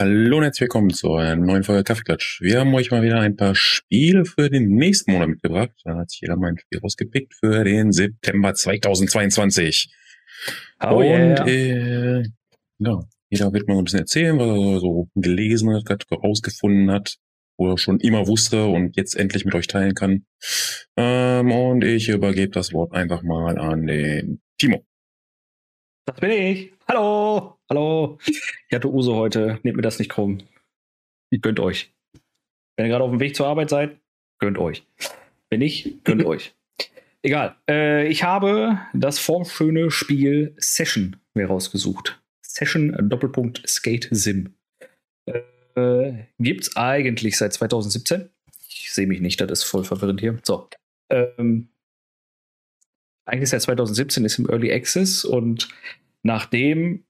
Hallo und herzlich willkommen zu einer neuen Folge Kaffeeklatsch. Wir haben euch mal wieder ein paar Spiele für den nächsten Monat mitgebracht. Da hat sich jeder mal ein Spiel rausgepickt für den September 2022. Oh und yeah. äh, ja, jeder wird mal ein bisschen erzählen, was er so gelesen hat, rausgefunden hat, oder schon immer wusste und jetzt endlich mit euch teilen kann. Ähm, und ich übergebe das Wort einfach mal an den Timo. Das bin ich. Hallo. Hallo, ich hatte Uso heute, nehmt mir das nicht krumm. Gönnt euch. Wenn ihr gerade auf dem Weg zur Arbeit seid, gönnt euch. Wenn nicht, gönnt euch. Egal. Äh, ich habe das formschöne Spiel Session mir rausgesucht. Session Doppelpunkt Skate Sim. Äh, gibt's eigentlich seit 2017. Ich sehe mich nicht, das ist voll verwirrend hier. So. Ähm, eigentlich seit 2017 ist im Early Access und nachdem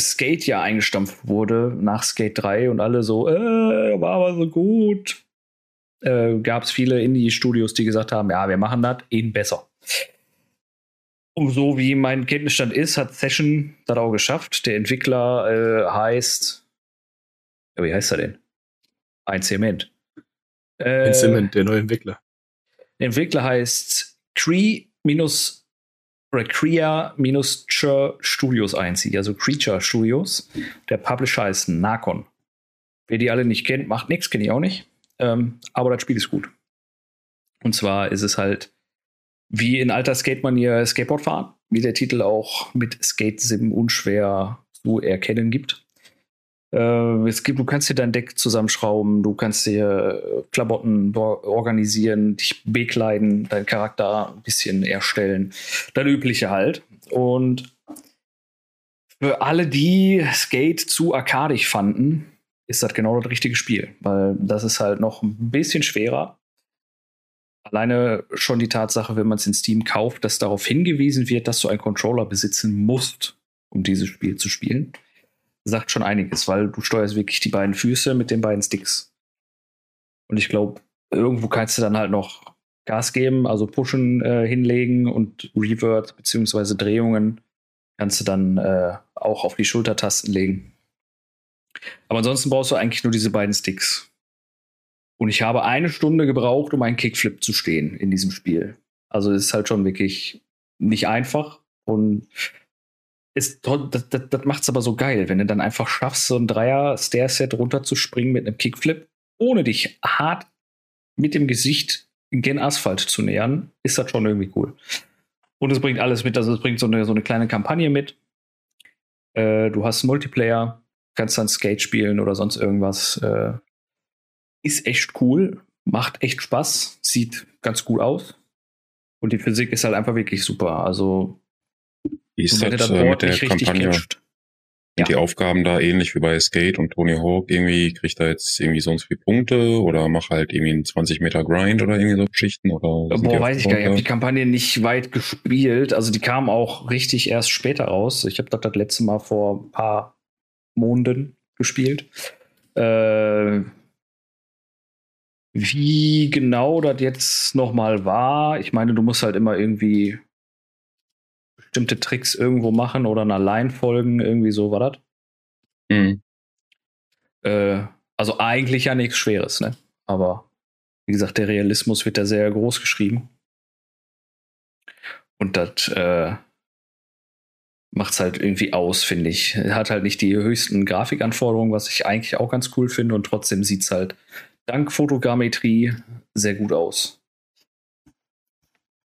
Skate ja eingestampft wurde nach Skate 3 und alle so, äh, war aber so gut. Äh, Gab es viele Indie-Studios, die gesagt haben, ja, wir machen das eben besser. Und so wie mein Kenntnisstand ist, hat Session das auch geschafft. Der Entwickler äh, heißt, ja, wie heißt er denn? Ein Zement. Äh, Ein Zement, der neue Entwickler. Der Entwickler heißt Cree minus oder Crea-Chur Studios einzieht, also Creature Studios. Der Publisher ist Nakon. Wer die alle nicht kennt, macht nichts, kenne ich auch nicht. Ähm, aber das Spiel ist gut. Und zwar ist es halt wie in alter Skate-Manier Skateboard fahren, wie der Titel auch mit Skate-Sim unschwer zu erkennen gibt. Äh, es gibt, du kannst dir dein Deck zusammenschrauben, du kannst dir äh, Klamotten organisieren, dich bekleiden, deinen Charakter ein bisschen erstellen. Das Übliche halt. Und für alle, die Skate zu arkadisch fanden, ist das genau das richtige Spiel, weil das ist halt noch ein bisschen schwerer. Alleine schon die Tatsache, wenn man es in Steam kauft, dass darauf hingewiesen wird, dass du einen Controller besitzen musst, um dieses Spiel zu spielen sagt schon einiges, weil du steuerst wirklich die beiden Füße mit den beiden Sticks. Und ich glaube, irgendwo kannst du dann halt noch Gas geben, also Pushen äh, hinlegen und Revert bzw. Drehungen kannst du dann äh, auch auf die Schultertasten legen. Aber ansonsten brauchst du eigentlich nur diese beiden Sticks. Und ich habe eine Stunde gebraucht, um einen Kickflip zu stehen in diesem Spiel. Also es ist halt schon wirklich nicht einfach. Und ist das, das, das macht es aber so geil, wenn du dann einfach schaffst, so ein Dreier-Stair-Set runterzuspringen mit einem Kickflip, ohne dich hart mit dem Gesicht gen Asphalt zu nähern, ist das schon irgendwie cool. Und es bringt alles mit, also es bringt so eine, so eine kleine Kampagne mit. Äh, du hast Multiplayer, kannst dann Skate spielen oder sonst irgendwas. Äh, ist echt cool, macht echt Spaß, sieht ganz gut aus. Und die Physik ist halt einfach wirklich super. Also wie ist das, das äh, mit der Kampagne? Ja. Die Aufgaben da ähnlich wie bei Skate und Tony Hawk irgendwie, kriegt er jetzt irgendwie sonst wie Punkte oder mach halt irgendwie einen 20 Meter Grind oder irgendwie so Geschichten oder? Boah, weiß ich gar nicht. Ich habe die Kampagne nicht weit gespielt. Also die kam auch richtig erst später raus. Ich habe das das letzte Mal vor ein paar Monaten gespielt. Äh, wie genau das jetzt nochmal war, ich meine, du musst halt immer irgendwie bestimmte Tricks irgendwo machen oder einer Line folgen, irgendwie so war das. Mhm. Äh, also eigentlich ja nichts Schweres, ne? Aber wie gesagt, der Realismus wird da sehr groß geschrieben. Und das äh, macht es halt irgendwie aus, finde ich. Hat halt nicht die höchsten Grafikanforderungen, was ich eigentlich auch ganz cool finde. Und trotzdem sieht es halt dank Fotogrammetrie sehr gut aus.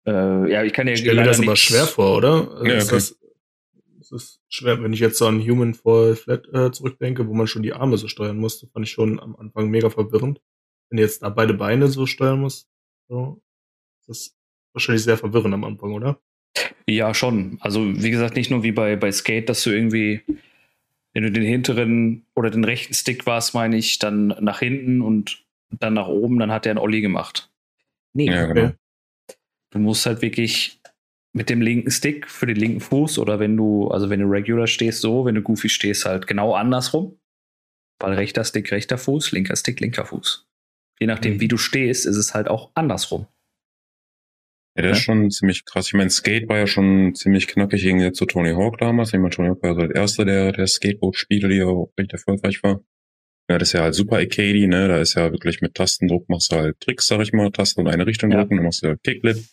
Äh, ja, ich kann ja. Ich stelle mir das aber schwer vor, oder? Also ja, okay. ist, das, ist das schwer, wenn ich jetzt so an Human Fall Flat äh, zurückdenke, wo man schon die Arme so steuern musste, fand ich schon am Anfang mega verwirrend. Wenn du jetzt da beide Beine so steuern musst, so, das ist wahrscheinlich sehr verwirrend am Anfang, oder? Ja, schon. Also, wie gesagt, nicht nur wie bei, bei Skate, dass du irgendwie, wenn du den hinteren oder den rechten Stick warst, meine ich, dann nach hinten und dann nach oben, dann hat er einen Olli gemacht. Nee, ja, genau. Du musst halt wirklich mit dem linken Stick für den linken Fuß oder wenn du, also wenn du regular stehst, so, wenn du goofy stehst, halt genau andersrum. Weil rechter Stick, rechter Fuß, linker Stick, linker Fuß. Je nachdem, mhm. wie du stehst, ist es halt auch andersrum. Ja, das ja? ist schon ziemlich krass. Ich meine, Skate war ja schon ziemlich knackig irgendwie zu Tony Hawk damals. Ich meine, Tony Hawk war so der erste der, der Skateboard-Spiele, die auch recht erfolgreich war. Ja, das ist ja halt super arcade, ne? Da ist ja wirklich mit Tastendruck machst du halt Tricks, sag ich mal, Tasten in eine Richtung ja. drücken, dann machst du halt Kickflip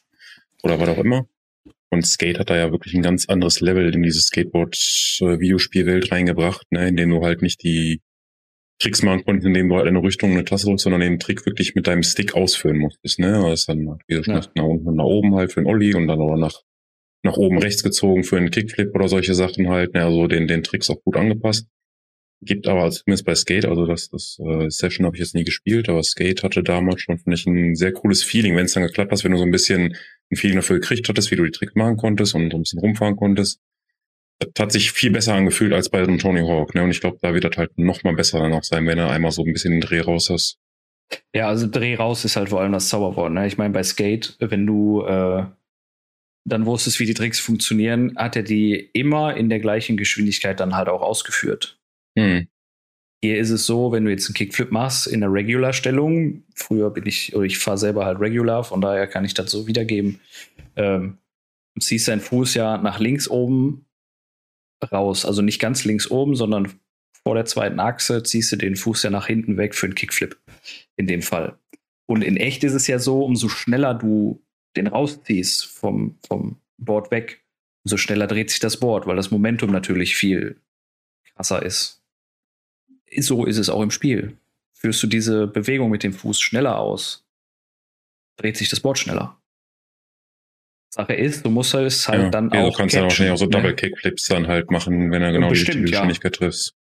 oder was auch immer. Und Skate hat da ja wirklich ein ganz anderes Level in dieses Skateboard-Videospielwelt reingebracht, ne? in dem du halt nicht die Tricks machen konntest, indem du halt eine Richtung eine Taste drückst, sondern den Trick wirklich mit deinem Stick ausführen musstest. Ne? Das ist dann wie ja. nach unten und nach oben halt für den Olli und dann aber nach, nach oben rechts gezogen für einen Kickflip oder solche Sachen halt. Ne? Also den, den Tricks auch gut angepasst. Gibt aber zumindest bei Skate, also das, das äh, Session habe ich jetzt nie gespielt, aber Skate hatte damals schon, finde ich, ein sehr cooles Feeling, wenn es dann geklappt hat, wenn du so ein bisschen ein Feeling dafür gekriegt hattest, wie du die Tricks machen konntest und ein bisschen rumfahren konntest. Das hat sich viel besser angefühlt als bei so einem Tony Hawk, ne? Und ich glaube, da wird das halt noch mal besser dann auch sein, wenn er einmal so ein bisschen den Dreh raus hast. Ja, also Dreh raus ist halt vor allem das Zauberwort, ne? Ich meine, bei Skate, wenn du äh, dann wusstest, wie die Tricks funktionieren, hat er die immer in der gleichen Geschwindigkeit dann halt auch ausgeführt. Hm. Hier ist es so, wenn du jetzt einen Kickflip machst in der Regular-Stellung, früher bin ich, oder ich fahre selber halt Regular, von daher kann ich das so wiedergeben, ähm, ziehst deinen Fuß ja nach links oben raus, also nicht ganz links oben, sondern vor der zweiten Achse ziehst du den Fuß ja nach hinten weg für einen Kickflip, in dem Fall. Und in echt ist es ja so, umso schneller du den rausziehst vom, vom Board weg, umso schneller dreht sich das Board, weil das Momentum natürlich viel krasser ist so ist es auch im Spiel. Führst du diese Bewegung mit dem Fuß schneller aus, dreht sich das Board schneller. Sache ist, du musst es halt ja, dann ja, auch. Du kannst dann wahrscheinlich auch so ne? Double Kickflips dann halt machen, wenn er genau Bestimmt, die Geschwindigkeit ja. trifft.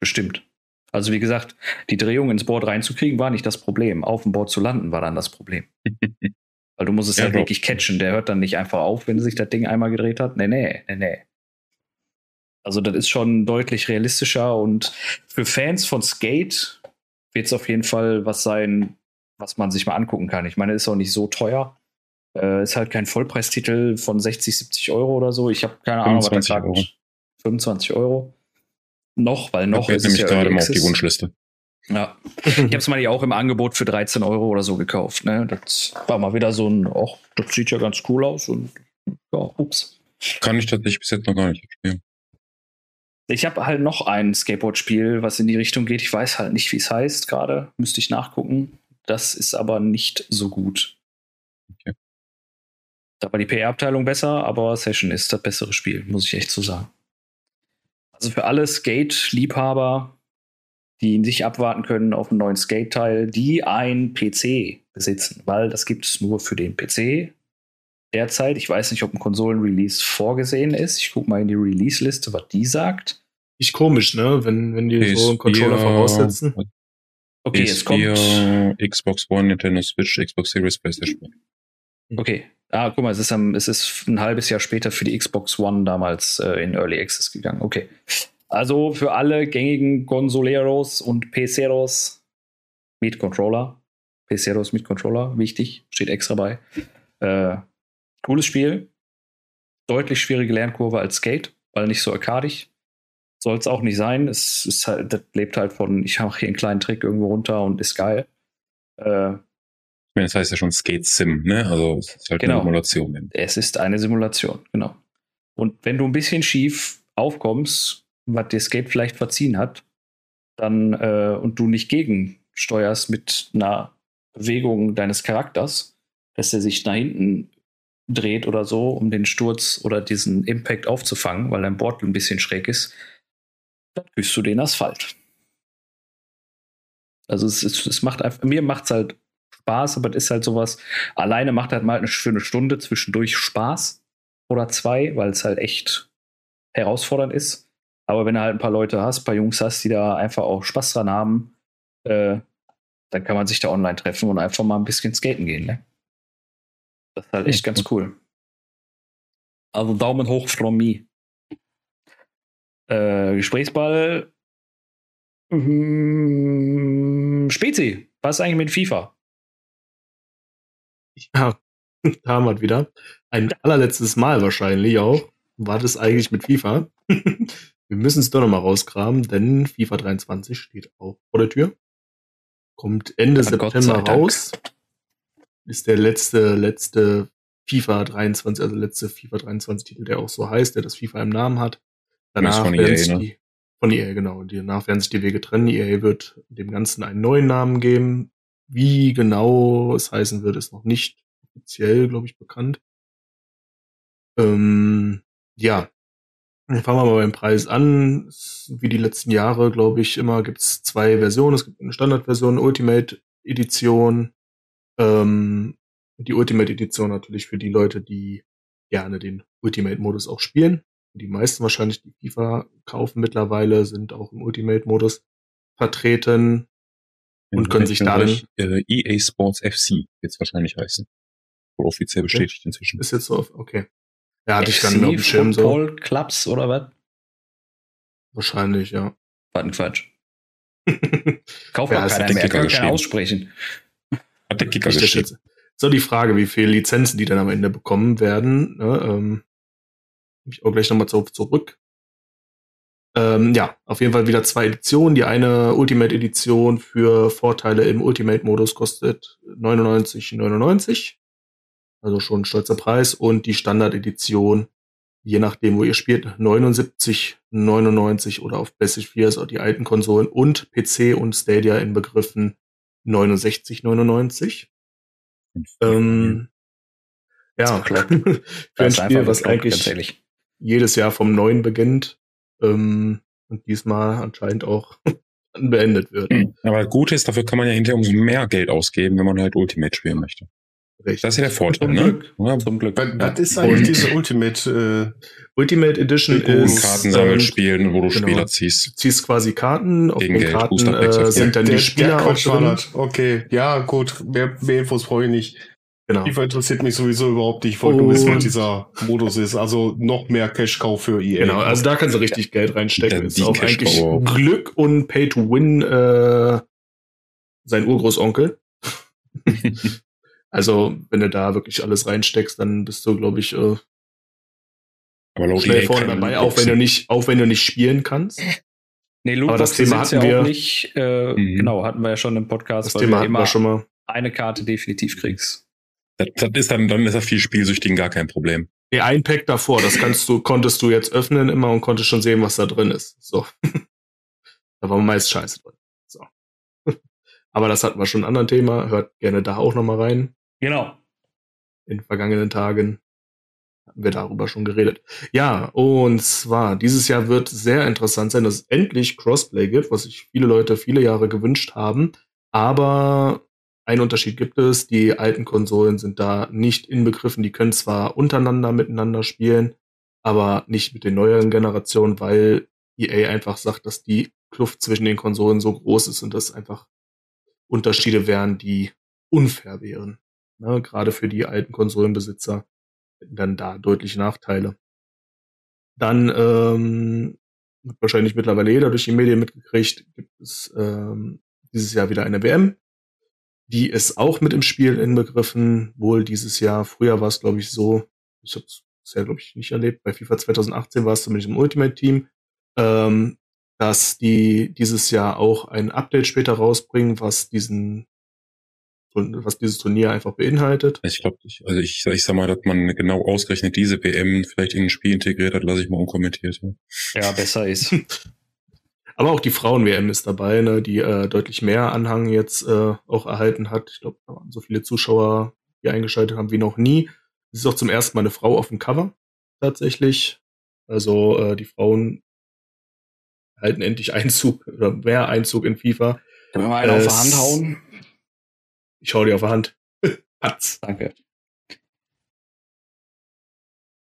Bestimmt. Also wie gesagt, die Drehung ins Board reinzukriegen war nicht das Problem. Auf dem Board zu landen war dann das Problem. Weil du musst es ja, halt wirklich catchen. Der hört dann nicht einfach auf, wenn sich das Ding einmal gedreht hat. Nee, nee, nee, nee. Also das ist schon deutlich realistischer und für Fans von Skate wird es auf jeden Fall was sein, was man sich mal angucken kann. Ich meine, ist auch nicht so teuer. Äh, ist halt kein Vollpreistitel von 60, 70 Euro oder so. Ich habe keine Ahnung, was sagt. Euro. 25 Euro. Noch, weil noch ist nämlich ja gerade mal auf die Wunschliste. Ja, ich habe es mal auch im Angebot für 13 Euro oder so gekauft. Ne? Das war mal wieder so ein, ach, das sieht ja ganz cool aus und ja, ups. Kann ich tatsächlich bis jetzt noch gar nicht spielen. Ich habe halt noch ein Skateboard-Spiel, was in die Richtung geht. Ich weiß halt nicht, wie es heißt gerade. Müsste ich nachgucken. Das ist aber nicht so gut. Okay. Da war die PR-Abteilung besser, aber Session ist das bessere Spiel, muss ich echt so sagen. Also für alle Skate-Liebhaber, die nicht abwarten können auf einen neuen Skate-Teil, die ein PC besitzen, weil das gibt es nur für den PC derzeit. Ich weiß nicht, ob ein Konsolen-Release vorgesehen ist. Ich gucke mal in die Release-Liste, was die sagt. Nicht komisch, ne? Wenn, wenn die PS4, so einen Controller voraussetzen. Okay, PS4, es kommt. Xbox One, Nintendo Switch, Xbox Series, PlayStation. Okay. Ah, guck mal, es ist, am, es ist ein halbes Jahr später für die Xbox One damals äh, in Early Access gegangen. Okay. Also für alle gängigen Consoleros und PCeros mit Controller. PCeros mit Controller, wichtig, steht extra bei. Äh, Cooles Spiel. Deutlich schwierige Lernkurve als Skate, weil nicht so arkadig. Soll es auch nicht sein. Es ist halt, das lebt halt von, ich mache hier einen kleinen Trick irgendwo runter und ist geil. Äh, ich meine, das heißt ja schon Skate Sim, ne? Also es ist halt genau. eine Simulation. Es ist eine Simulation, genau. Und wenn du ein bisschen schief aufkommst, was dir Skate vielleicht verziehen hat, dann äh, und du nicht gegensteuerst mit einer Bewegung deines Charakters, dass er sich nach hinten dreht oder so, um den Sturz oder diesen Impact aufzufangen, weil dein Board ein bisschen schräg ist, dann küsst du den Asphalt. Also es, es, es macht einfach, mir macht es halt Spaß, aber es ist halt sowas, alleine macht halt mal eine, eine Stunde zwischendurch Spaß oder zwei, weil es halt echt herausfordernd ist. Aber wenn du halt ein paar Leute hast, ein paar Jungs hast, die da einfach auch Spaß dran haben, äh, dann kann man sich da online treffen und einfach mal ein bisschen skaten gehen, ne? Das ist halt echt ganz cool. Also Daumen hoch from me. Äh, Gesprächsball. Hm, Spezi, was ist eigentlich mit FIFA? Ja, da haben wir wieder. Ein allerletztes Mal wahrscheinlich auch. War das eigentlich mit FIFA? wir müssen es doch nochmal rauskramen, denn FIFA 23 steht auch vor der Tür. Kommt Ende ja, September raus ist der letzte, letzte FIFA 23, also letzte FIFA 23 Titel, der auch so heißt, der das FIFA im Namen hat. Danach werden es ne? die, Von EA, genau. Und danach werden sich die Wege trennen. EA wird dem Ganzen einen neuen Namen geben. Wie genau es heißen wird, ist noch nicht offiziell, glaube ich, bekannt. Ähm, ja, dann fangen wir mal beim Preis an. Wie die letzten Jahre, glaube ich, immer gibt es zwei Versionen. Es gibt eine Standardversion, Ultimate Edition. Ähm, die Ultimate Edition natürlich für die Leute, die gerne den Ultimate-Modus auch spielen. Die meisten wahrscheinlich, die FIFA kaufen mittlerweile, sind auch im Ultimate-Modus vertreten und können sich darin. Äh, EA Sports FC jetzt wahrscheinlich heißen. Wohl offiziell bestätigt okay. inzwischen. Ist jetzt so, okay. Ja, hatte ich dann auf dem Schirm so. Football Clubs oder was? Wahrscheinlich, ja. War ein Quatsch. Kauf ja, keiner mehr, kann keiner aussprechen. Hat der Kicker geschrieben. So die Frage, wie viele Lizenzen die dann am Ende bekommen werden. Ne, ähm, ich auch gleich nochmal zurück. Ähm, ja, auf jeden Fall wieder zwei Editionen. Die eine Ultimate Edition für Vorteile im Ultimate Modus kostet 99,99. Also schon ein stolzer Preis. Und die Standard Edition, je nachdem, wo ihr spielt, 79,99 oder auf PS4 also die alten Konsolen und PC und Stadia in Begriffen 69,99. Ähm, ja, für ein Spiel, was eigentlich jedes Jahr vom Neuen beginnt ähm, und diesmal anscheinend auch beendet wird. Aber gut ist, dafür kann man ja hinterher umso mehr Geld ausgeben, wenn man halt Ultimate spielen möchte. Richtig. Das ist ja der Vorteil, Zum ne? Glück. Ja, zum Glück. Was, was ist eigentlich diese Ultimate äh, Ultimate Edition ist Karten sammeln, ähm, spielen, wo du genau. Spieler ziehst. Du ziehst quasi Karten, auf Gegen den Geld, Karten äh, sind dann der, die Spieler der auch drin. Okay, ja, gut, mehr, mehr Infos brauche ich nicht. Genau. FIFA interessiert mich sowieso überhaupt nicht. Ich wollte nur wissen, was dieser Modus ist. Also noch mehr Cash-Kauf für EA. Genau, also da kannst du richtig Geld reinstecken. Ja, ist auch eigentlich Glück und Pay to Win äh, sein Urgroßonkel. also, wenn du da wirklich alles reinsteckst, dann bist du, glaube ich, äh, aber schnell EA vorne dabei, auch wenn du nicht, auch wenn du nicht spielen kannst. Nee, Lootbox das Thema hatten ja wir auch nicht, äh, mhm. genau, hatten wir ja schon im Podcast, das Thema hatten wir schon mal. eine Karte definitiv kriegst. Das, das ist dann, dann ist das viel Spielsüchtigen gar kein Problem. Nee, ein Pack davor, das kannst du, konntest du jetzt öffnen immer und konntest schon sehen, was da drin ist. So. da war meist Scheiße drin. So. Aber das hatten wir schon ein anderes Thema. Hört gerne da auch nochmal rein. Genau. In vergangenen Tagen hatten wir darüber schon geredet. Ja, und zwar, dieses Jahr wird sehr interessant sein, dass es endlich Crossplay gibt, was sich viele Leute viele Jahre gewünscht haben. Aber ein Unterschied gibt es. Die alten Konsolen sind da nicht inbegriffen. Die können zwar untereinander miteinander spielen, aber nicht mit den neueren Generationen, weil EA einfach sagt, dass die Kluft zwischen den Konsolen so groß ist und das einfach Unterschiede wären, die unfair wären. Ne? Gerade für die alten Konsolenbesitzer hätten dann da deutliche Nachteile. Dann ähm, wahrscheinlich mittlerweile jeder durch die Medien mitgekriegt, gibt es ähm, dieses Jahr wieder eine WM die ist auch mit im Spiel inbegriffen, wohl dieses Jahr. Früher war es, glaube ich, so, ich habe es bisher, glaube ich, nicht erlebt. Bei FIFA 2018 war es zumindest im Ultimate-Team, ähm, dass die dieses Jahr auch ein Update später rausbringen, was diesen was dieses Turnier einfach beinhaltet. Ich glaube, ich, also ich, ich sag mal, dass man genau ausgerechnet diese WM vielleicht in ein Spiel integriert hat, lasse ich mal unkommentiert. Ja, besser ist. Aber auch die Frauen-WM ist dabei, ne, die äh, deutlich mehr Anhang jetzt äh, auch erhalten hat. Ich glaube, da waren so viele Zuschauer, die eingeschaltet haben wie noch nie. Es ist auch zum ersten Mal eine Frau auf dem Cover, tatsächlich. Also äh, die Frauen halten endlich Einzug oder mehr Einzug in FIFA. Können wir mal einen äh, auf der Hand hauen? Ich hau dir auf der Hand. Patz. Danke.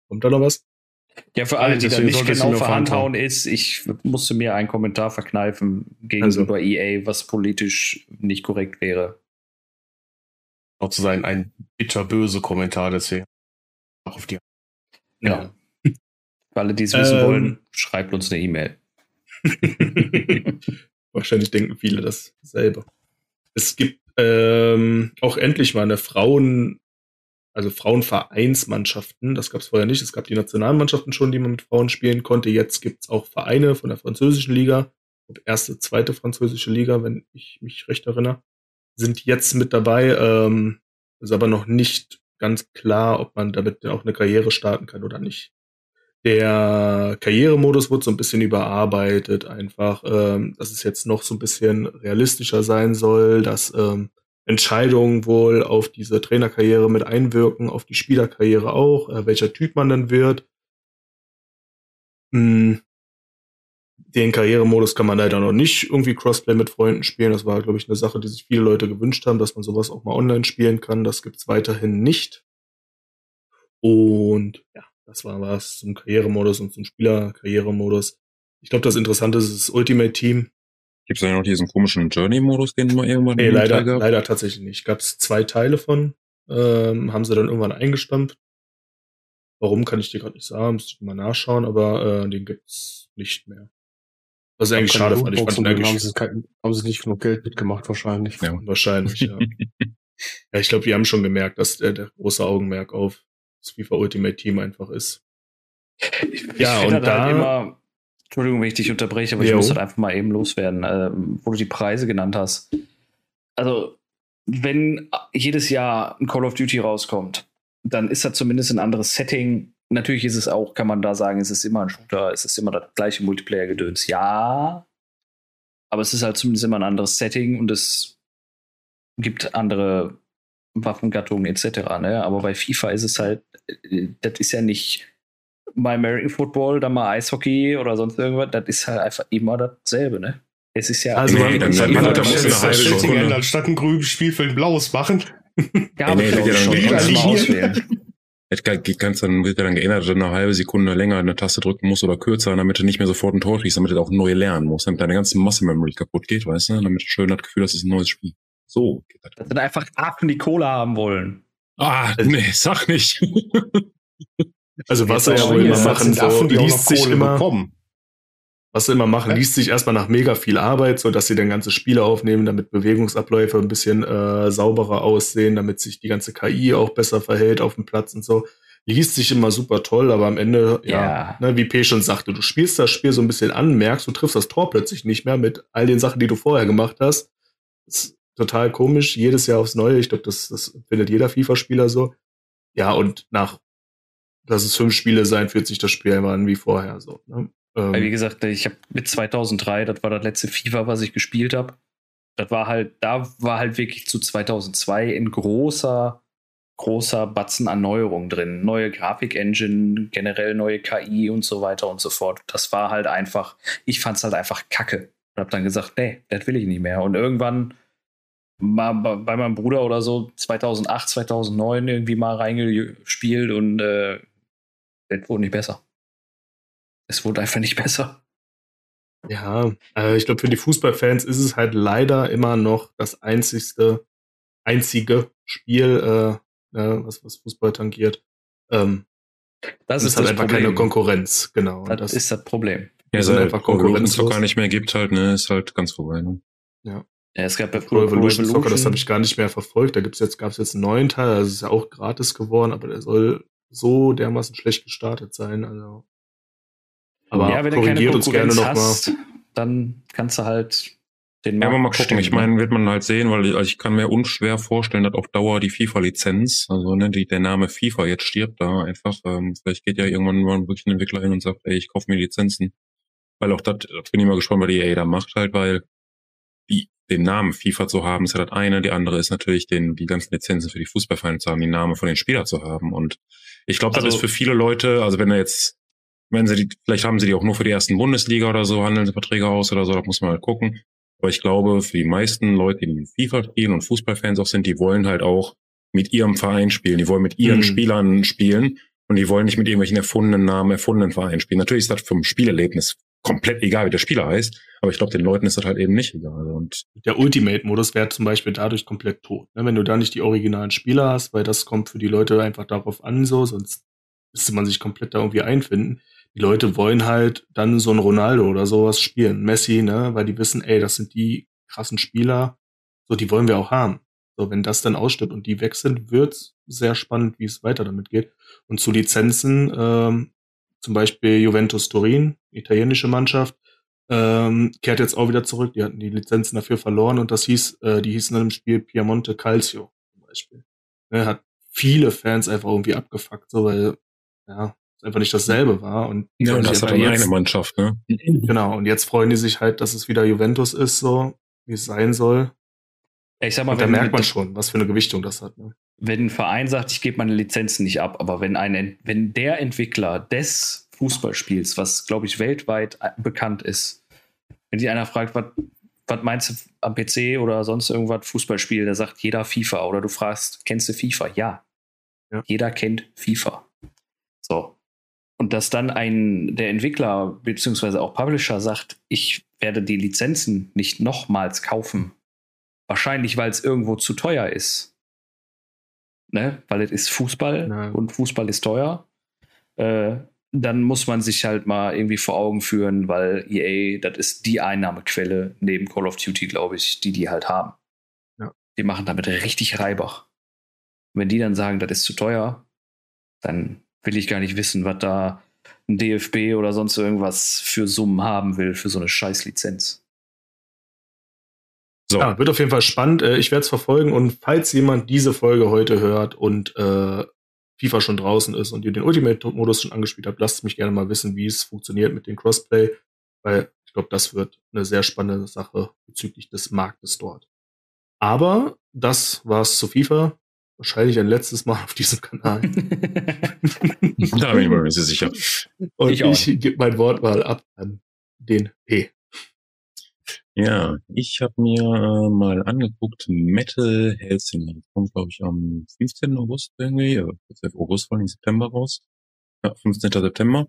Kommt da noch was? Ja, für alle, die da nicht genau verhandhauen ist, ich musste mir einen Kommentar verkneifen gegenüber also. EA, was politisch nicht korrekt wäre. Auch zu sein, ein bitterböse Kommentar, deswegen auch auf die. Ja. Für alle, die es wissen ähm, wollen, schreibt uns eine E-Mail. Wahrscheinlich denken viele dasselbe. Es gibt ähm, auch endlich mal eine Frauen also Frauenvereinsmannschaften. Das gab es vorher nicht. Es gab die Nationalmannschaften schon, die man mit Frauen spielen konnte. Jetzt gibt es auch Vereine von der französischen Liga. Erste, zweite französische Liga, wenn ich mich recht erinnere, sind jetzt mit dabei. Ähm, ist aber noch nicht ganz klar, ob man damit auch eine Karriere starten kann oder nicht. Der Karrieremodus wird so ein bisschen überarbeitet, einfach, ähm, dass es jetzt noch so ein bisschen realistischer sein soll, dass ähm, Entscheidungen wohl auf diese Trainerkarriere mit einwirken, auf die Spielerkarriere auch, äh, welcher Typ man dann wird. Hm. Den Karrieremodus kann man leider noch nicht irgendwie Crossplay mit Freunden spielen. Das war, glaube ich, eine Sache, die sich viele Leute gewünscht haben, dass man sowas auch mal online spielen kann. Das gibt's weiterhin nicht. Und ja, das war was zum Karrieremodus und zum Spielerkarrieremodus. Ich glaube, das Interessante ist das Ultimate Team. Gibt es da noch diesen komischen Journey-Modus, den man irgendwann Nee, leider, leider tatsächlich nicht. Gab es zwei Teile von, ähm, haben sie dann irgendwann eingestampft. Warum kann ich dir gerade nicht sagen, müsste ich mal nachschauen, aber äh, den gibt's nicht mehr. Das ist eigentlich schade, fand ich. Fand eigentlich haben, sie kein, haben sie nicht genug Geld mitgemacht, wahrscheinlich. Ja, wahrscheinlich, ja. ja, ich glaube, die haben schon gemerkt, dass der, der große Augenmerk auf das FIFA Ultimate Team einfach ist. Ich, ja, ich und halt da halt immer, Entschuldigung, wenn ich dich unterbreche, aber jo. ich muss halt einfach mal eben loswerden, äh, wo du die Preise genannt hast. Also, wenn jedes Jahr ein Call of Duty rauskommt, dann ist das zumindest ein anderes Setting. Natürlich ist es auch, kann man da sagen, es ist immer ein Shooter, es ist immer das gleiche Multiplayer-Gedöns. Ja, aber es ist halt zumindest immer ein anderes Setting und es gibt andere Waffengattungen etc. Ne? Aber bei FIFA ist es halt, äh, das ist ja nicht bei American Football, dann mal Eishockey oder sonst irgendwas, das ist halt einfach immer dasselbe, ne? Es ist ja. Also, nee, dann, dann, dann, dann muss eine halbe Stunde. Anstatt ein grünes Spielfeld blaues machen. Ja, aber nee, nee, schon mal auswählen. Es kannst dann, wird dann geändert, dass du eine halbe Sekunde länger eine Taste drücken musst oder kürzer, damit du nicht mehr sofort ein Tor kriegst, damit du auch neu lernen musst, damit deine ganze Muscle Memory kaputt geht, weißt du, damit du schön das Gefühl hast, es ist ein neues Spiel. So geht das. Dass sie einfach Affen die Kohle haben wollen. Ah, nee, sag nicht. Also was er ja wohl immer machen, so Affen, die liest sich immer, bekommen. was sie immer machen, liest sich erstmal nach mega viel Arbeit, so dass sie dann ganze Spiele aufnehmen, damit Bewegungsabläufe ein bisschen äh, sauberer aussehen, damit sich die ganze KI auch besser verhält auf dem Platz und so. Liest sich immer super toll, aber am Ende, ja, ja ne, wie P schon sagte, du spielst das Spiel so ein bisschen an, merkst, du triffst das Tor plötzlich nicht mehr mit all den Sachen, die du vorher gemacht hast. Das total komisch, jedes Jahr aufs Neue. Ich glaube, das, das findet jeder FIFA-Spieler so. Ja, und nach dass es fünf Spiele sein, fühlt sich das Spiel immer an wie vorher. So, ne? ähm, wie gesagt, ich habe mit 2003, das war das letzte FIFA, was ich gespielt habe. Das war halt, da war halt wirklich zu 2002 ein großer, großer Batzen an Neuerungen drin. Neue Grafik-Engine, generell neue KI und so weiter und so fort. Das war halt einfach, ich fand es halt einfach kacke. Und habe dann gesagt, nee, das will ich nicht mehr. Und irgendwann mal bei meinem Bruder oder so 2008, 2009 irgendwie mal reingespielt und äh, es wurde nicht besser. Es wurde einfach nicht besser. Ja, äh, ich glaube, für die Fußballfans ist es halt leider immer noch das einzigste, einzige Spiel, äh, äh, was, was Fußball tangiert. Ähm, das ist, halt einfach Problem. keine Konkurrenz, genau. Das, das ist das Problem. Ja, es einfach Konkurrenz es gar nicht mehr gibt halt, ne, ist halt ganz vorbei. Ne? Ja. Ja, es gab ja Pro Evolution, Evolution Soccer, das habe ich gar nicht mehr verfolgt. Da gibt's jetzt, gab's jetzt einen neuen Teil, also ist ja auch gratis geworden, aber der soll so dermaßen schlecht gestartet sein. Also. Aber ja, wenn du keine uns gerne noch hast, mal. dann kannst du halt den Markt Ja, aber mal gucken. Ich meine, wird man halt sehen, weil ich, also ich kann mir unschwer vorstellen, dass auf Dauer die FIFA-Lizenz, also ne, die, der Name FIFA jetzt stirbt da einfach. Ähm, vielleicht geht ja irgendwann mal wirklich ein Entwickler hin und sagt, ey, ich kaufe mir Lizenzen. Weil auch das, das bin ich mal gespannt, was die EA da macht halt, weil den Namen FIFA zu haben, ist ja das eine. Die andere ist natürlich, den, die ganzen Lizenzen für die Fußballvereine zu haben, die Namen von den Spielern zu haben. Und ich glaube, das also, ist für viele Leute, also wenn er jetzt, wenn sie die, vielleicht haben sie die auch nur für die ersten Bundesliga oder so, handeln sie Verträge aus oder so, da muss man halt gucken. Aber ich glaube, für die meisten Leute, die FIFA spielen und Fußballfans auch sind, die wollen halt auch mit ihrem Verein spielen. Die wollen mit ihren mhm. Spielern spielen und die wollen nicht mit irgendwelchen erfundenen Namen, erfundenen Vereinen spielen. Natürlich ist das vom Spielerlebnis komplett egal, wie der Spieler heißt. Aber ich glaube, den Leuten ist das halt eben nicht egal. Und der Ultimate-Modus wäre zum Beispiel dadurch komplett tot. Ne? Wenn du da nicht die originalen Spieler hast, weil das kommt für die Leute einfach darauf an, so, sonst müsste man sich komplett da irgendwie einfinden. Die Leute wollen halt dann so ein Ronaldo oder sowas spielen. Messi, ne, weil die wissen, ey, das sind die krassen Spieler. So, die wollen wir auch haben. So, wenn das dann ausstirbt und die weg sind, wird's sehr spannend, wie es weiter damit geht. Und zu Lizenzen, ähm, zum Beispiel Juventus Turin, italienische Mannschaft, ähm, kehrt jetzt auch wieder zurück. Die hatten die Lizenzen dafür verloren und das hieß, äh, die hießen dann im Spiel Piemonte Calcio zum Beispiel. Ne, hat viele Fans einfach irgendwie abgefuckt, so weil, ja, einfach nicht dasselbe war. Und ja, und das hat dann eine Mannschaft, ne? Genau, und jetzt freuen die sich halt, dass es wieder Juventus ist, so wie es sein soll. Ich sag mal, und da merkt man schon, was für eine Gewichtung das hat. Ne? Wenn ein Verein sagt, ich gebe meine Lizenzen nicht ab, aber wenn, ein, wenn der Entwickler des Fußballspiels, was glaube ich weltweit äh, bekannt ist, wenn sich einer fragt, was, meinst du am PC oder sonst irgendwas Fußballspiel, der sagt jeder FIFA oder du fragst, kennst du FIFA? Ja. ja. Jeder kennt FIFA. So. Und dass dann ein, der Entwickler beziehungsweise auch Publisher sagt, ich werde die Lizenzen nicht nochmals kaufen. Wahrscheinlich, weil es irgendwo zu teuer ist. Ne? Weil es ist Fußball Nein. und Fußball ist teuer. Äh, dann muss man sich halt mal irgendwie vor Augen führen, weil EA, das ist die Einnahmequelle neben Call of Duty, glaube ich, die die halt haben. Ja. Die machen damit richtig Reibach. wenn die dann sagen, das ist zu teuer, dann will ich gar nicht wissen, was da ein DFB oder sonst irgendwas für Summen haben will für so eine Scheißlizenz. So. Ja, wird auf jeden Fall spannend. Äh, ich werde es verfolgen und falls jemand diese Folge heute hört und äh, FIFA schon draußen ist und ihr den Ultimate-Modus schon angespielt habt, lasst mich gerne mal wissen, wie es funktioniert mit dem Crossplay, weil ich glaube, das wird eine sehr spannende Sache bezüglich des Marktes dort. Aber das war's zu FIFA wahrscheinlich ein letztes Mal auf diesem Kanal. da bin ich mir sicher. Und ich, ich gebe mein Wort mal ab an den P. Ja, ich habe mir äh, mal angeguckt, Metal Helsinger. Das kommt, glaube ich, am 15. August irgendwie, äh, 12. August, vor allem September raus. Ja, 15. September.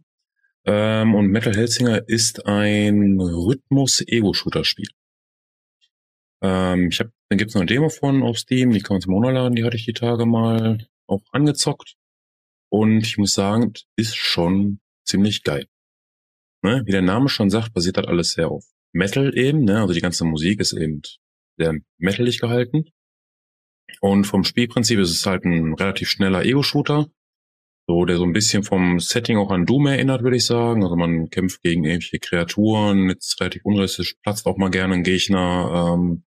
Ähm, und Metal Helsinger ist ein Rhythmus-Ego-Shooter-Spiel. Ähm, ich hab, dann gibt's noch eine Demo von auf Steam, die kann man zum runterladen, die hatte ich die Tage mal auch angezockt. Und ich muss sagen, ist schon ziemlich geil. Ne? Wie der Name schon sagt, basiert das alles sehr auf Metal eben, ne? Also die ganze Musik ist eben sehr metalig gehalten. Und vom Spielprinzip ist es halt ein relativ schneller Ego-Shooter. So, der so ein bisschen vom Setting auch an Doom erinnert, würde ich sagen. Also man kämpft gegen irgendwelche Kreaturen, jetzt relativ unrealistisch, platzt auch mal gerne ein Gegner. Ähm,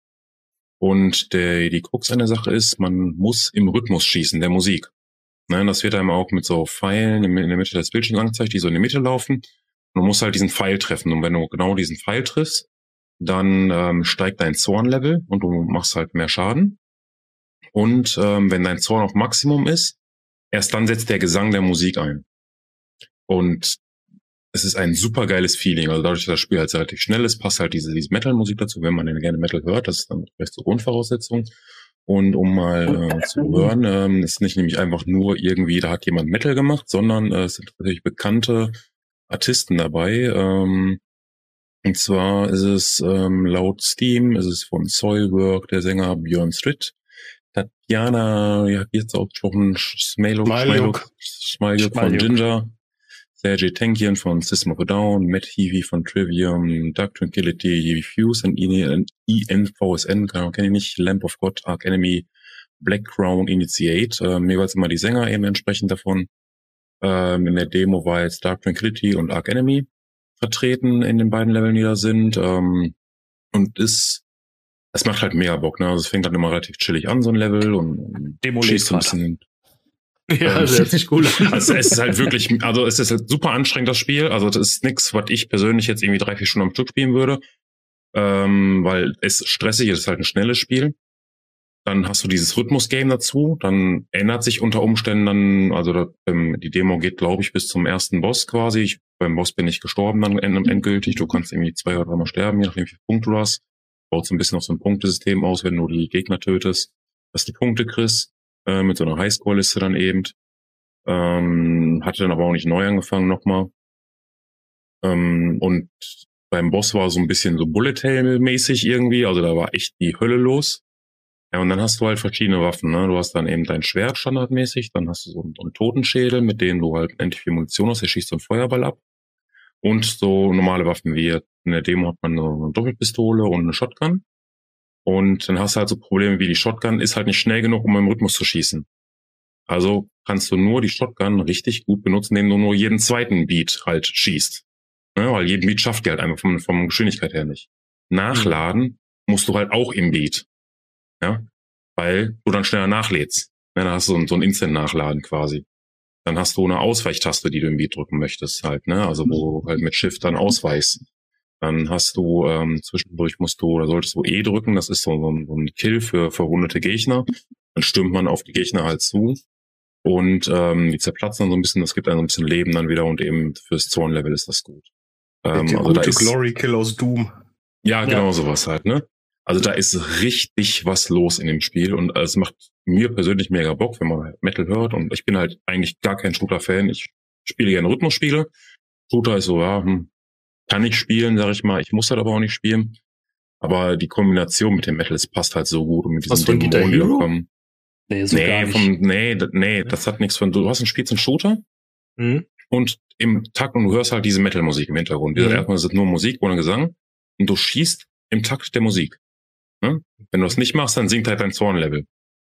und der, die Krux an der Sache ist, man muss im Rhythmus schießen, der Musik. Ne, das wird einem auch mit so Pfeilen in der Mitte des Bildschirms angezeigt, die so in der Mitte laufen. Du musst halt diesen Pfeil treffen. Und wenn du genau diesen Pfeil triffst, dann ähm, steigt dein Zornlevel und du machst halt mehr Schaden. Und ähm, wenn dein Zorn auf Maximum ist, erst dann setzt der Gesang der Musik ein. Und es ist ein super geiles Feeling. Also dadurch, dass das Spiel halt relativ schnell ist, passt halt diese, diese Metal-Musik dazu, wenn man denn gerne Metal hört. Das ist dann vielleicht zur Grundvoraussetzung. Und um mal äh, zu hören, ähm, ist nicht nämlich einfach nur irgendwie, da hat jemand Metal gemacht, sondern äh, es sind natürlich bekannte Artisten dabei. Ähm, und zwar ist es ähm, laut Steam, ist es von Soilwork, der Sänger Björn Stritt, Tatjana, ja, jetzt ausgesprochen, Smailuk, Smailuk, Smailuk von Ginger, Sergey Tankian von System of a Down, Matt Heavy von Trivium, Dark Tranquility, Fuse und ENVSN, kenne ich nicht, Lamp of God, Arc Enemy, Black Crown, Initiate, ähm, jeweils immer die Sänger eben entsprechend davon. Ähm, in der Demo war jetzt Dark Tranquility und Arc Enemy vertreten in den beiden Leveln, die da sind. Ähm, und ist, es macht halt mega Bock, ne? Also es fängt dann immer relativ chillig an, so ein Level und, Demo schießt ein bisschen, ja, das hört sich cool an. Also es ist halt wirklich, also es ist halt super anstrengend, das Spiel. Also das ist nichts, was ich persönlich jetzt irgendwie drei, vier Stunden am Stück spielen würde. Ähm, weil es stressig ist, es ist halt ein schnelles Spiel. Dann hast du dieses Rhythmus-Game dazu. Dann ändert sich unter Umständen dann, also da, ähm, die Demo geht, glaube ich, bis zum ersten Boss quasi. Ich, beim Boss bin ich gestorben dann endgültig. Du kannst irgendwie zwei oder dreimal sterben, je nachdem, wie viele Punkte du hast. Baut so ein bisschen auf so ein Punktesystem aus, wenn du die Gegner tötest, dass du Punkte kriegst äh, mit so einer Highscore-Liste dann eben. Ähm, hatte dann aber auch nicht neu angefangen nochmal. Ähm, und beim Boss war so ein bisschen so Bullet Hell-mäßig irgendwie, also da war echt die Hölle los. Ja, und dann hast du halt verschiedene Waffen, ne? Du hast dann eben dein Schwert standardmäßig, dann hast du so einen, so einen Totenschädel, mit dem du halt endlich viel Munition hast, der schießt so einen Feuerball ab. Und so normale Waffen wie in der Demo hat man eine Doppelpistole und eine Shotgun. Und dann hast du halt so Probleme wie die Shotgun ist halt nicht schnell genug, um im Rhythmus zu schießen. Also kannst du nur die Shotgun richtig gut benutzen, indem du nur jeden zweiten Beat halt schießt. Ja, weil jeden Beat schafft die halt einfach vom, vom Geschwindigkeit her nicht. Nachladen musst du halt auch im Beat. Ja, weil du dann schneller nachlädst. Ja, dann hast du so ein, so ein Instant-Nachladen quasi. dann hast du eine Ausweichtaste, die du im Beat drücken möchtest halt, ne? Also wo du halt mit Shift dann ausweichst. Dann hast du ähm, zwischendurch musst du oder solltest du E drücken, das ist so, so, ein, so ein Kill für verwundete Gegner. Dann stürmt man auf die Gegner halt zu. Und ähm, die zerplatzen dann so ein bisschen, das gibt dann so ein bisschen Leben dann wieder und eben fürs Zornlevel ist das gut. Ähm, der also gute ist, Glory Kill aus Doom. Ja, genau ja. sowas halt, ne? Also da ist richtig was los in dem Spiel und es macht mir persönlich mega Bock, wenn man halt Metal hört und ich bin halt eigentlich gar kein Shooter-Fan. Ich spiele gerne Rhythmusspiele. Shooter ist so, ja, hm, kann ich spielen, sag ich mal. Ich muss halt aber auch nicht spielen. Aber die Kombination mit dem Metal, es passt halt so gut und mit diesen Dämonen, die da kommen. Nee, so nee, vom, nee, nee, das hat nichts von, du hast ein Spiel zum Shooter mhm. und im Takt und du hörst halt diese Metal-Musik im Hintergrund. Mhm. Erstmal ist es nur Musik ohne Gesang und du schießt im Takt der Musik. Ne? Wenn du das nicht machst, dann sinkt halt dein Zornlevel.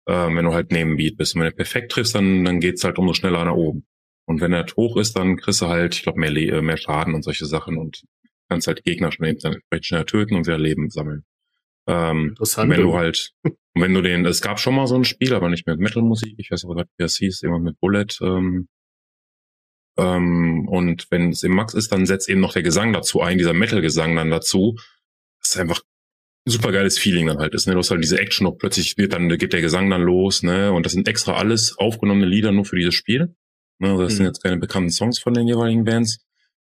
Ähm, wenn du halt neben Beat bist. Und wenn du perfekt triffst, dann, dann geht's halt umso schneller nach oben. Und wenn er hoch ist, dann kriegst du halt, ich glaube, mehr, Le mehr Schaden und solche Sachen und kannst halt Gegner schnell, dann vielleicht schneller töten und wieder Leben sammeln. Ähm, Interessant. Wenn du halt, wenn du den, es gab schon mal so ein Spiel, aber nicht mit Metal-Musik, ich weiß aber nicht, wie das hieß, immer mit Bullet, ähm, ähm, und wenn es im Max ist, dann setzt eben noch der Gesang dazu ein, dieser Metal-Gesang dann dazu. Das ist einfach ein super geiles Feeling dann halt ist, ne? Du hast halt diese Action und plötzlich wird dann, geht der Gesang dann los, ne? Und das sind extra alles aufgenommene Lieder nur für dieses Spiel. Ne? Also das mhm. sind jetzt keine bekannten Songs von den jeweiligen Bands.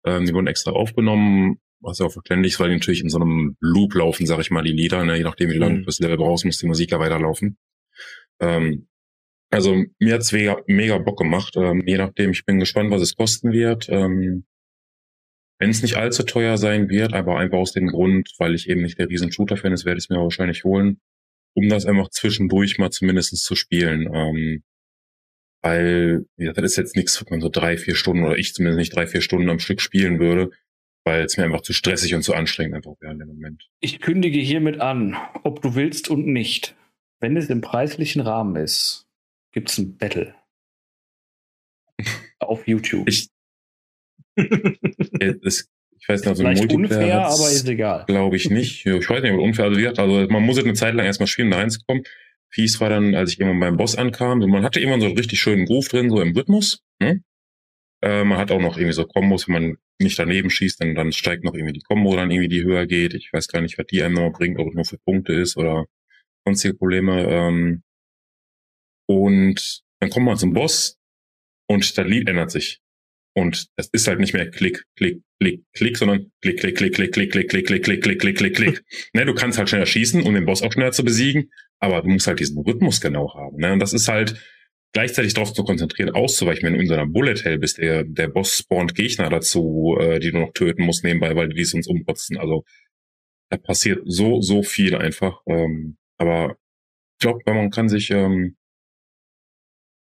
Ähm, die wurden extra aufgenommen was ja auch verständlich ist, weil die natürlich in so einem Loop laufen, sag ich mal, die Lieder, ne? je nachdem, wie lange mhm. du das Level brauchst, muss die Musik ja weiterlaufen. Ähm, also mir hat's mega, mega Bock gemacht, ähm, je nachdem, ich bin gespannt, was es kosten wird. Ähm, wenn es nicht allzu teuer sein wird, aber einfach aus dem Grund, weil ich eben nicht der riesen Shooter-Fan ist, werde ich es mir wahrscheinlich holen, um das einfach zwischendurch mal zumindest zu spielen. Ähm, weil, ja, das ist jetzt nichts, was man so drei, vier Stunden oder ich zumindest nicht drei, vier Stunden am Stück spielen würde weil es mir einfach zu stressig und zu anstrengend einfach wäre in dem Moment. Ich kündige hiermit an, ob du willst und nicht. Wenn es im preislichen Rahmen ist, gibt es ein Battle. Auf YouTube. Ich, das, ich weiß nicht, also Vielleicht unfair, aber ist egal. Glaube ich nicht. Ich weiß nicht, unfair. Also, wie gesagt, also man muss jetzt eine Zeit lang erstmal spielen, da reinzukommen. Fies war dann, als ich irgendwann beim Boss ankam, man hatte irgendwann so einen richtig schönen Groove drin, so im Rhythmus. Ne? Äh, man hat auch noch irgendwie so Kombos, wenn man nicht daneben schießt, dann, dann steigt noch irgendwie die Kombo dann irgendwie, die höher geht. Ich weiß gar nicht, was die einem noch bringt, ob es nur für Punkte ist oder sonstige Probleme. Ähm, und dann kommt man zum Boss und das Lied ändert sich. Und es ist halt nicht mehr Klick, Klick, Klick, Klick, sondern Klick, Klick, Klick, Klick, Klick, Klick, Klick, Klick, Klick, Klick, Klick, Klick, Klick. Ne, du kannst halt schneller schießen, um den Boss auch schneller zu besiegen, aber du musst halt diesen Rhythmus genau haben. Ne? Und das ist halt, gleichzeitig darauf zu konzentrieren, auszuweichen, wenn du in so einer Bullet Hell bist, der, der Boss spawnt Gegner dazu, äh, die du noch töten musst nebenbei, weil die sonst umrotzen. Also da passiert so, so viel einfach. Ähm, aber ich glaube, man kann sich, ähm,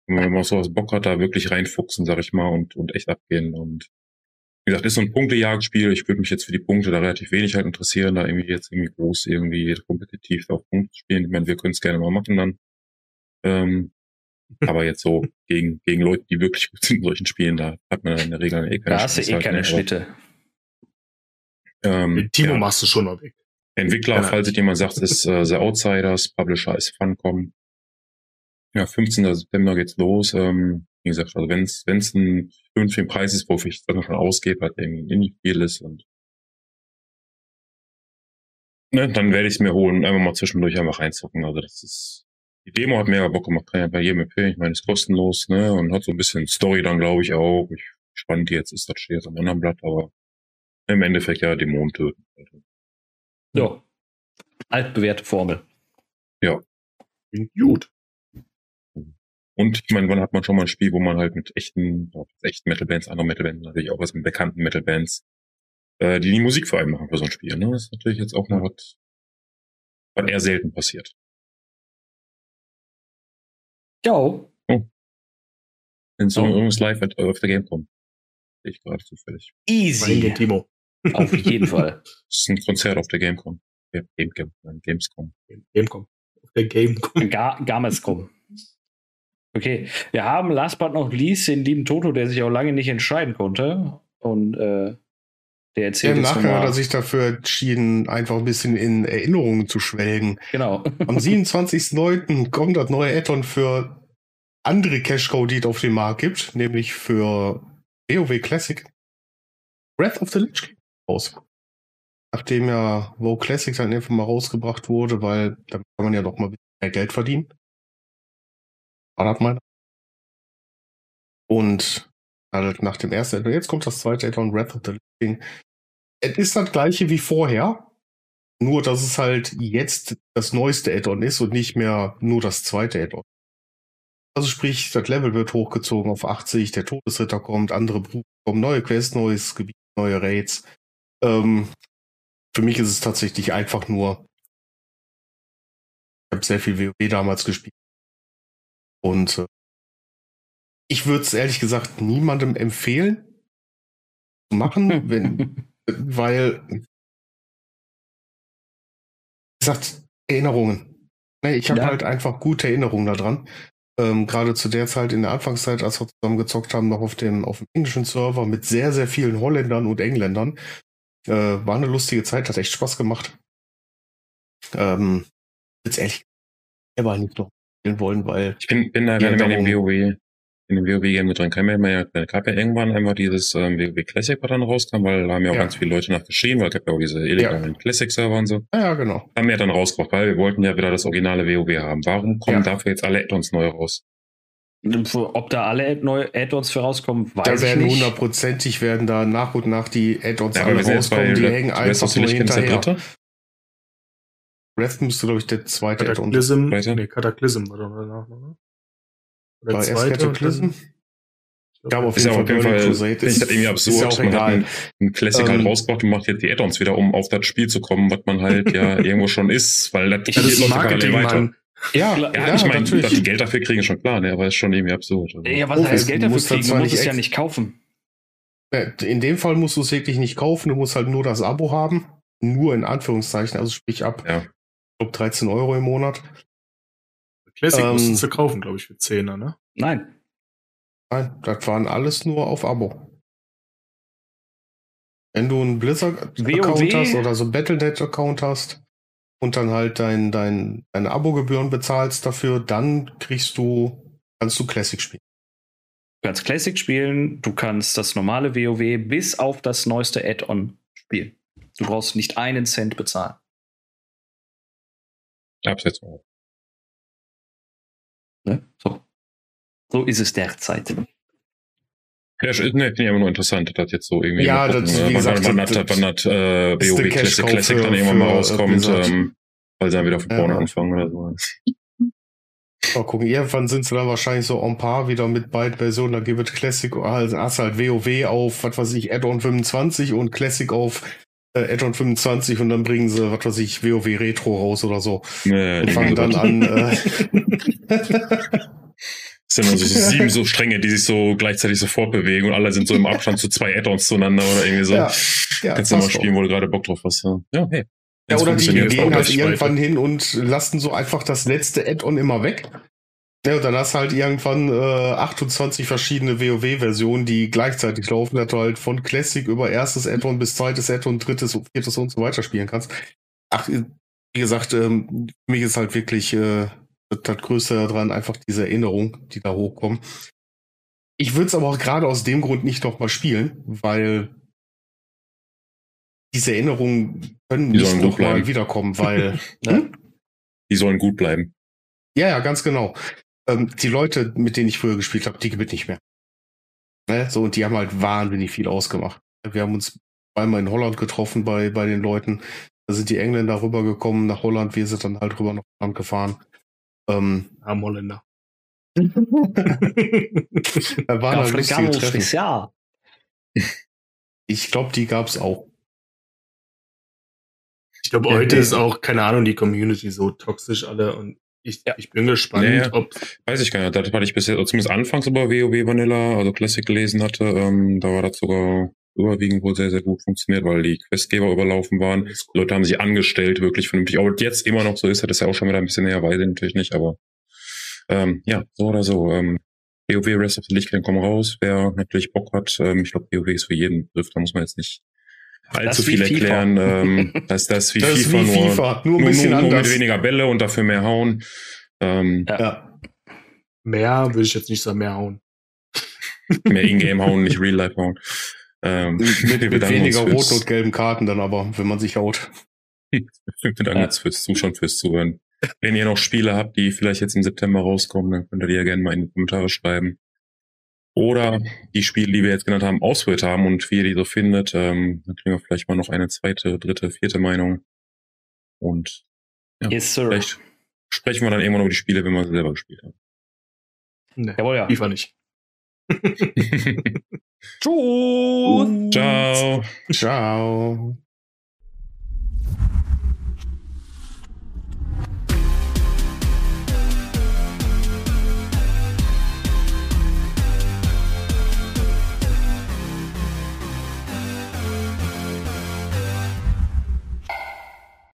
wenn man sowas Bock hat, da wirklich reinfuchsen, sag ich mal, und, und echt abgehen. Und wie gesagt, ist so ein Punktejagdspiel. Ich würde mich jetzt für die Punkte da relativ wenig halt interessieren, da irgendwie jetzt irgendwie groß, irgendwie kompetitiv auf Punkte spielen. Ich meine, wir können es gerne mal machen dann. Ähm, aber jetzt so gegen, gegen Leute, die wirklich gut sind in solchen Spielen, da hat man in der Regel eh keine Da hast du eh halt, keine ne? Schnitte. Ähm, Timo ja. machst du schon noch weg. Entwickler, ja. falls sich jemand sagt, ist äh, The Outsiders, Publisher ist Funcom. Ja, 15. September geht's los. Ähm, wie gesagt, also wenn es wenn's ein vernünftiger Preis ist, wofür ich dann schon ausgebe, weil irgendwie ein Indie-Spiel ist und ne, dann werde ich es mir holen, einfach mal zwischendurch einfach reinzucken. Also das ist die Demo hat mega Bock gemacht, kann ja bei jedem empfehlen. Ich meine, ist kostenlos, ne? Und hat so ein bisschen Story dann, glaube ich, auch. Ich spannend jetzt ist, das steht jetzt am anderen Blatt, aber im Endeffekt ja Dämonen töten. Ja. Altbewährte Formel. Ja. Gut. Und ich meine, wann hat man schon mal ein Spiel, wo man halt mit echten, echten Metal-Bands, anderen Metal-Bands, natürlich auch was mit bekannten Metal-Bands, äh, die die Musik vor allem machen für so ein Spiel, ne? Das ist natürlich jetzt auch mal was, was eher selten passiert. Ja. Oh. In so oh. irgendwas live at, auf der Gamecom. Sehe ich gerade zufällig. Easy. Timo. Auf jeden Fall. Das ist ein Konzert auf der Gamecom. Gamecom, Gamescom. Gamecom. Auf der Gamecom. Ga Gamescom. Okay, wir haben last but not least den lieben Toto, der sich auch lange nicht entscheiden konnte. Und äh, der erzählt ja, Nachher hat er sich dafür entschieden, einfach ein bisschen in Erinnerungen zu schwelgen. Genau. Am 27.09. kommt das neue Addon für andere Cash Cow, die es auf dem Markt gibt, nämlich für WoW Classic Breath of the Lich King raus. Nachdem ja WoW Classic dann einfach mal rausgebracht wurde, weil da kann man ja doch mal mehr Geld verdienen. Mal. Und halt nach dem ersten Addon, jetzt kommt das zweite Addon, Breath of the Lich King. Es ist das gleiche wie vorher, nur dass es halt jetzt das neueste Addon ist und nicht mehr nur das zweite Addon. Also sprich, das Level wird hochgezogen auf 80, der Todesritter kommt, andere Berufe kommen, neue Quests, neues Gebiet, neue Raids. Ähm, für mich ist es tatsächlich einfach nur, ich habe sehr viel WoW damals gespielt. Und äh, ich würde es ehrlich gesagt niemandem empfehlen zu machen, wenn, weil, wie gesagt, Erinnerungen. Ich habe ja. halt einfach gute Erinnerungen daran ähm, gerade zu der Zeit in der Anfangszeit, als wir zusammen gezockt haben, noch auf dem, auf dem englischen Server mit sehr, sehr vielen Holländern und Engländern. Äh, war eine lustige Zeit, hat echt Spaß gemacht. Ähm, jetzt ehrlich, aber nicht noch spielen wollen, weil. Ich bin, bin da gerne mehr in dem WoW, in dem WoW-Game mit drin. Kann mir ja, gab ja irgendwann einfach dieses ähm, WoW Classic, was dann rauskam, weil da haben ja auch ja. ganz viele Leute nachgeschrien, weil es gab ja auch diese illegalen ja. Classic-Server und so. Ja, ja, genau. Haben wir ja dann rausgebracht, weil wir wollten ja wieder das originale WoW haben. Warum kommen ja. dafür jetzt alle Add-ons neu raus? Ob da alle neue Add-ons für rauskommen, weiß da werden ich nicht. hundertprozentig werden da nach und nach die Add-ons ja, alle rauskommen. Die hängen einfach nur hinterher. Breath müsste, glaube ich, der zweite sein. Nee, Cataclysm war dann danach, oder? Oder war zweite Cataclysm? Ja, aber auf jeden, Fall, auf jeden Fall Crusade ist, ist irgendwie absurd. Ja man hat einen, einen Classic halt ähm, halt rausgebracht und macht jetzt die Add-ons wieder, um auf das Spiel zu kommen, was man halt ja irgendwo schon ist, weil das, das ist Marketing, weiter. Ja, ja, ja, ich meine, dass die Geld dafür kriegen, ist schon klar, ne, aber ist schon irgendwie absurd. Also. Ja, was oh, heißt Geld dafür kriegen? Du musst es ja nicht kaufen. In dem Fall musst du es wirklich nicht kaufen, du musst halt nur das Abo haben. Nur in Anführungszeichen, also sprich ab, ja. Glaube 13 Euro im Monat. Classic ähm, musst du kaufen, glaube ich, für 10er, ne? Nein. Nein, das waren alles nur auf Abo. Wenn du einen Blizzard-Account hast oder so einen Battlenet-Account hast und dann halt dein, dein, deine Abo-Gebühren bezahlst dafür, dann kriegst du, kannst du Classic spielen. Du kannst Classic spielen, du kannst das normale WoW bis auf das neueste Add-on spielen. Du brauchst nicht einen Cent bezahlen. Absetzung. Ne? So. So ist es derzeit. Ja, ne, finde ich immer nur interessant, dass das jetzt so irgendwie. Ja, gucken, das, wie wann, gesagt, wann, das, wann hat äh, WoW Classic, Classic dann irgendwann mal rauskommt, ähm, weil sie dann wieder von vorne ja. anfangen oder so. Mal gucken, irgendwann sind sie dann wahrscheinlich so on par wieder mit beiden Versionen. Da gibt es Classic, also hast halt WoW auf, was weiß ich, Add-on 25 und Classic auf äh, Add-on 25 und dann bringen sie, was weiß ich, WoW Retro raus oder so. Nee, und fangen dann an. Äh, Es sind also so sieben so Stränge, die sich so gleichzeitig so fortbewegen und alle sind so im Abstand zu zwei Add-ons zueinander oder irgendwie so. Ja, ja, Kannst du mal spielen, wo du gerade Bock drauf hast. Ja, ja hey. Ja, oder die gehen halt irgendwann hin und lassen so einfach das letzte Add-on immer weg. Ja, und dann hast du halt irgendwann äh, 28 verschiedene WoW-Versionen, die gleichzeitig laufen, dass du halt von Classic über erstes Add-on bis zweites Add-on, drittes, viertes und so weiter spielen kannst. Ach, wie gesagt, ähm, für mich ist halt wirklich äh, das Größte daran einfach diese Erinnerung, die da hochkommen. Ich würde es aber auch gerade aus dem Grund nicht nochmal spielen, weil diese Erinnerungen können die nicht nochmal wiederkommen, weil. ne? Die sollen gut bleiben. Ja, ja, ganz genau. Ähm, die Leute, mit denen ich früher gespielt habe, die gibt nicht mehr. Ne? So, und die haben halt wahnsinnig viel ausgemacht. Wir haben uns einmal in Holland getroffen bei, bei den Leuten. Da sind die Engländer rübergekommen nach Holland, wir sind dann halt rüber nach Holland gefahren. Ähm, Arm Holländer. da waren halt lustige Treffen. Ich glaube, die gab es auch. Ich glaube, ja, heute nee. ist auch, keine Ahnung, die Community so toxisch alle und ich, ja. ich bin gespannt, nee, ob. Weiß ich gar nicht. Das, was ich bisher, zumindest anfangs über WoW Vanilla, also Classic gelesen hatte, ähm, da war das sogar überwiegend wohl sehr, sehr gut funktioniert, weil die Questgeber überlaufen waren. Leute haben sich angestellt, wirklich vernünftig. Ob jetzt immer noch so ist, hat das ja auch schon wieder ein bisschen näher, weiß ich natürlich nicht, aber ähm, ja, so oder so. Ähm, WoW Rest of the Lich kommen raus. Wer natürlich Bock hat, ähm, ich glaube, WoW ist für jeden Begriff, da muss man jetzt nicht allzu viel erklären. ähm, dass das wie das FIFA, wie FIFA, nur, nur, ein bisschen nur, nur, nur mit weniger Bälle und dafür mehr hauen. Ähm, ja. Mehr würde ich jetzt nicht sagen, mehr hauen. mehr Ingame hauen, nicht Real Life hauen. Ähm, mit, mit weniger roten und gelben Karten dann aber, wenn man sich haut. Wir bedanken uns fürs Zuschauen, fürs Zuhören. Wenn ihr noch Spiele habt, die vielleicht jetzt im September rauskommen, dann könnt ihr die ja gerne mal in die Kommentare schreiben. Oder die Spiele, die wir jetzt genannt haben, ausprobiert haben und wie ihr die so findet. Ähm, dann kriegen wir vielleicht mal noch eine zweite, dritte, vierte Meinung. Und ja, yes, sir. vielleicht sprechen wir dann irgendwann über die Spiele, wenn wir sie selber gespielt haben. Nee, Jawohl, ja. FIFA nicht. Tschüss. Ciao. Ciao.